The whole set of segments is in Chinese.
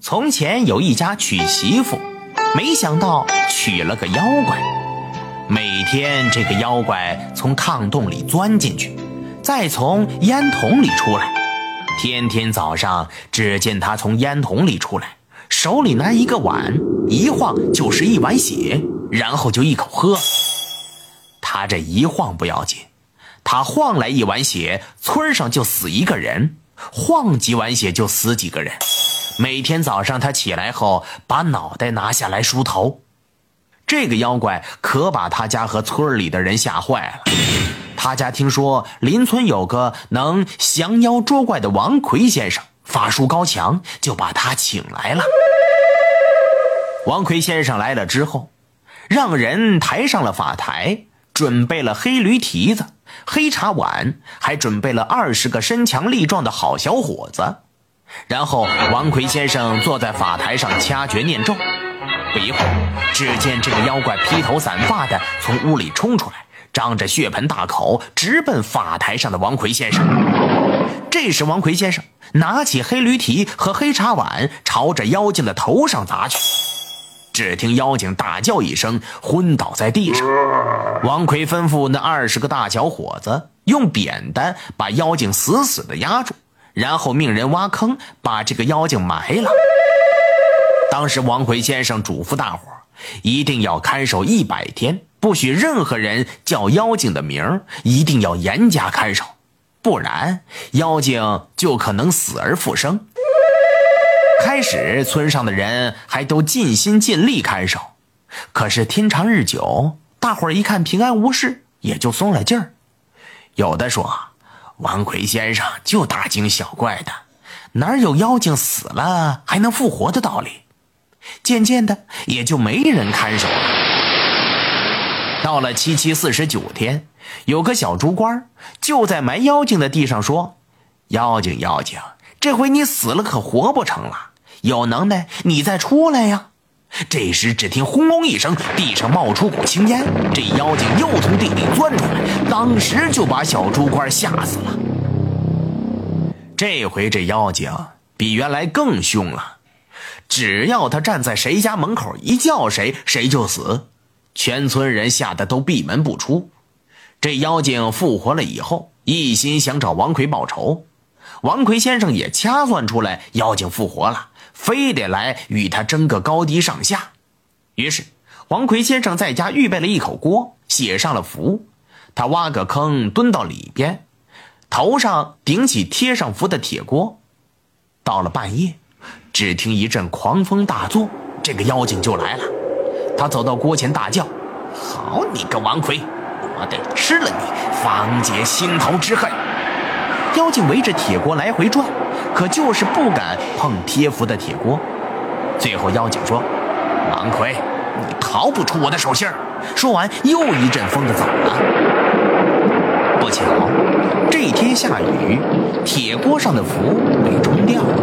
从前有一家娶媳妇，没想到娶了个妖怪。每天这个妖怪从炕洞里钻进去，再从烟筒里出来。天天早上，只见他从烟筒里出来，手里拿一个碗，一晃就是一碗血，然后就一口喝。他这一晃不要紧，他晃来一碗血，村上就死一个人；晃几碗血就死几个人。每天早上他起来后，把脑袋拿下来梳头。这个妖怪可把他家和村里的人吓坏了。他家听说邻村有个能降妖捉怪的王奎先生，法术高强，就把他请来了。王奎先生来了之后，让人抬上了法台，准备了黑驴蹄子、黑茶碗，还准备了二十个身强力壮的好小伙子。然后，王奎先生坐在法台上掐诀念咒。不一会儿，只见这个妖怪披头散发的从屋里冲出来，张着血盆大口，直奔法台上的王奎先生。这时，王奎先生拿起黑驴蹄和黑茶碗，朝着妖精的头上砸去。只听妖精大叫一声，昏倒在地上。王奎吩咐那二十个大小伙子用扁担把妖精死死的压住。然后命人挖坑，把这个妖精埋了。当时王奎先生嘱咐大伙一定要看守一百天，不许任何人叫妖精的名一定要严加看守，不然妖精就可能死而复生。开始村上的人还都尽心尽力看守，可是天长日久，大伙儿一看平安无事，也就松了劲儿。有的说。王奎先生就大惊小怪的，哪有妖精死了还能复活的道理？渐渐的，也就没人看守了。到了七七四十九天，有个小猪官就在埋妖精的地上说：“妖精，妖精，这回你死了可活不成了？有能耐你再出来呀！”这时，只听轰隆一声，地上冒出股青烟，这妖精又从地里钻出来，当时就把小猪官吓死了。这回这妖精比原来更凶了，只要他站在谁家门口一叫谁，谁就死，全村人吓得都闭门不出。这妖精复活了以后，一心想找王奎报仇，王奎先生也掐算出来，妖精复活了。非得来与他争个高低上下，于是王奎先生在家预备了一口锅，写上了符。他挖个坑，蹲到里边，头上顶起贴上符的铁锅。到了半夜，只听一阵狂风大作，这个妖精就来了。他走到锅前大叫：“好你个王奎，我得吃了你，方解心头之恨！”妖精围着铁锅来回转。可就是不敢碰贴符的铁锅。最后妖精说：“王奎，你逃不出我的手心儿。”说完，又一阵风的走了。不巧，这天下雨，铁锅上的符被冲掉了。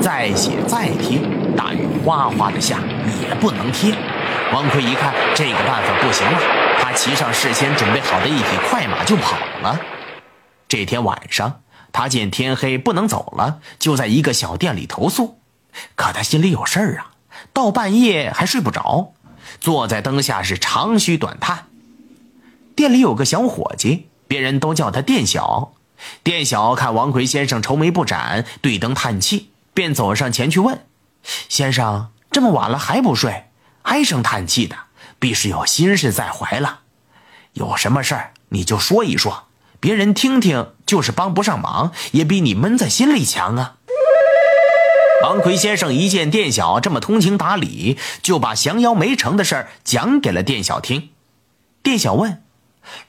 再写再贴，大雨哗哗的下，也不能贴。王奎一看这个办法不行了，他骑上事先准备好的一匹快马就跑了。这天晚上。他见天黑不能走了，就在一个小店里投宿。可他心里有事儿啊，到半夜还睡不着，坐在灯下是长吁短叹。店里有个小伙计，别人都叫他店小。店小看王奎先生愁眉不展，对灯叹气，便走上前去问：“先生，这么晚了还不睡，唉声叹气的，必是有心事在怀了。有什么事儿你就说一说。”别人听听，就是帮不上忙，也比你闷在心里强啊。王奎先生一见店小这么通情达理，就把降妖没成的事儿讲给了店小听。店小问：“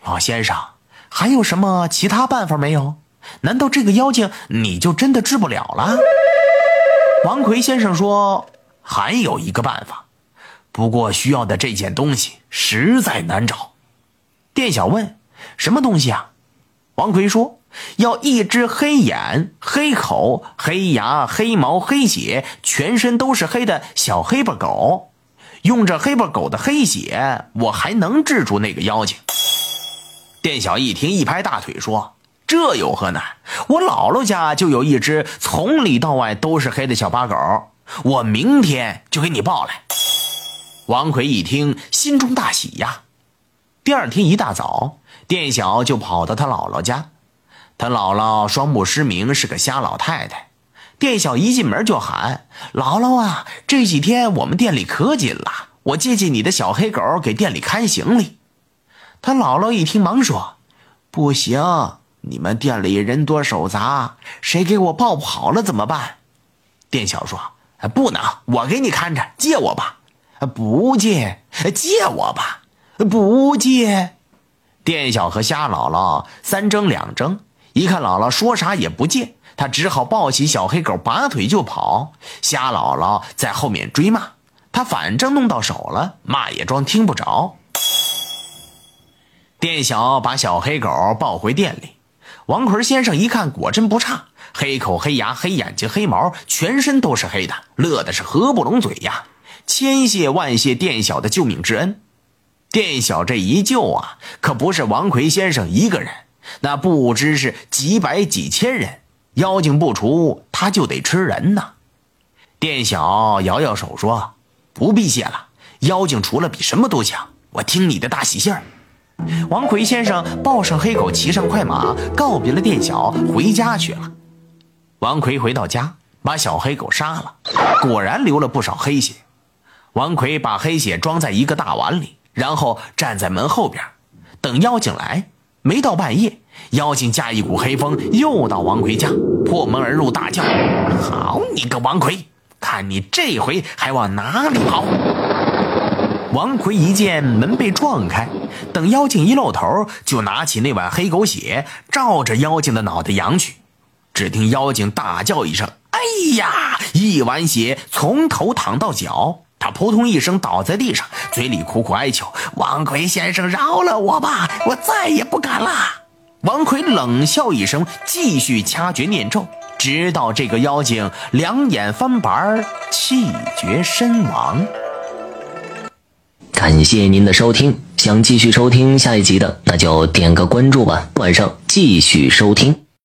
老先生，还有什么其他办法没有？难道这个妖精你就真的治不了了？”王奎先生说：“还有一个办法，不过需要的这件东西实在难找。”店小问：“什么东西啊？”王奎说：“要一只黑眼、黑口、黑牙、黑毛、黑血，全身都是黑的小黑巴狗。用这黑巴狗的黑血，我还能治住那个妖精。”店小一听，一拍大腿说：“这有何难？我姥姥家就有一只从里到外都是黑的小八狗，我明天就给你抱来。王奎一听，心中大喜呀。第二天一大早，店小就跑到他姥姥家。他姥姥双目失明，是个瞎老太太。店小一进门就喊：“姥姥啊，这几天我们店里可紧了，我借借你的小黑狗给店里看行李。”他姥姥一听，忙说：“不行。”你们店里人多手杂，谁给我抱跑了怎么办？店小说：“不能，我给你看着，借我吧。”“不借，借我吧。”“不借。”店小和瞎姥姥三争两争，一看姥姥说啥也不借，他只好抱起小黑狗，拔腿就跑。瞎姥姥在后面追骂，他反正弄到手了，骂也装听不着。店小把小黑狗抱回店里。王奎先生一看，果真不差，黑口黑牙黑眼睛黑毛，全身都是黑的，乐的是合不拢嘴呀！千谢万谢店小的救命之恩，店小这一救啊，可不是王奎先生一个人，那不知是几百几千人，妖精不除，他就得吃人呐！店小摇摇手说：“不必谢了，妖精除了比什么都强，我听你的大喜信儿。”王奎先生抱上黑狗，骑上快马，告别了店小，回家去了。王奎回到家，把小黑狗杀了，果然流了不少黑血。王奎把黑血装在一个大碗里，然后站在门后边，等妖精来。没到半夜，妖精驾一股黑风，又到王奎家，破门而入，大叫：“好你个王奎，看你这回还往哪里跑！”王奎一见门被撞开，等妖精一露头，就拿起那碗黑狗血，照着妖精的脑袋扬去。只听妖精大叫一声：“哎呀！”一碗血从头淌到脚，他扑通一声倒在地上，嘴里苦苦哀求：“王奎先生，饶了我吧，我再也不敢了。”王奎冷笑一声，继续掐诀念咒，直到这个妖精两眼翻白，气绝身亡。感谢您的收听，想继续收听下一集的，那就点个关注吧。晚上继续收听。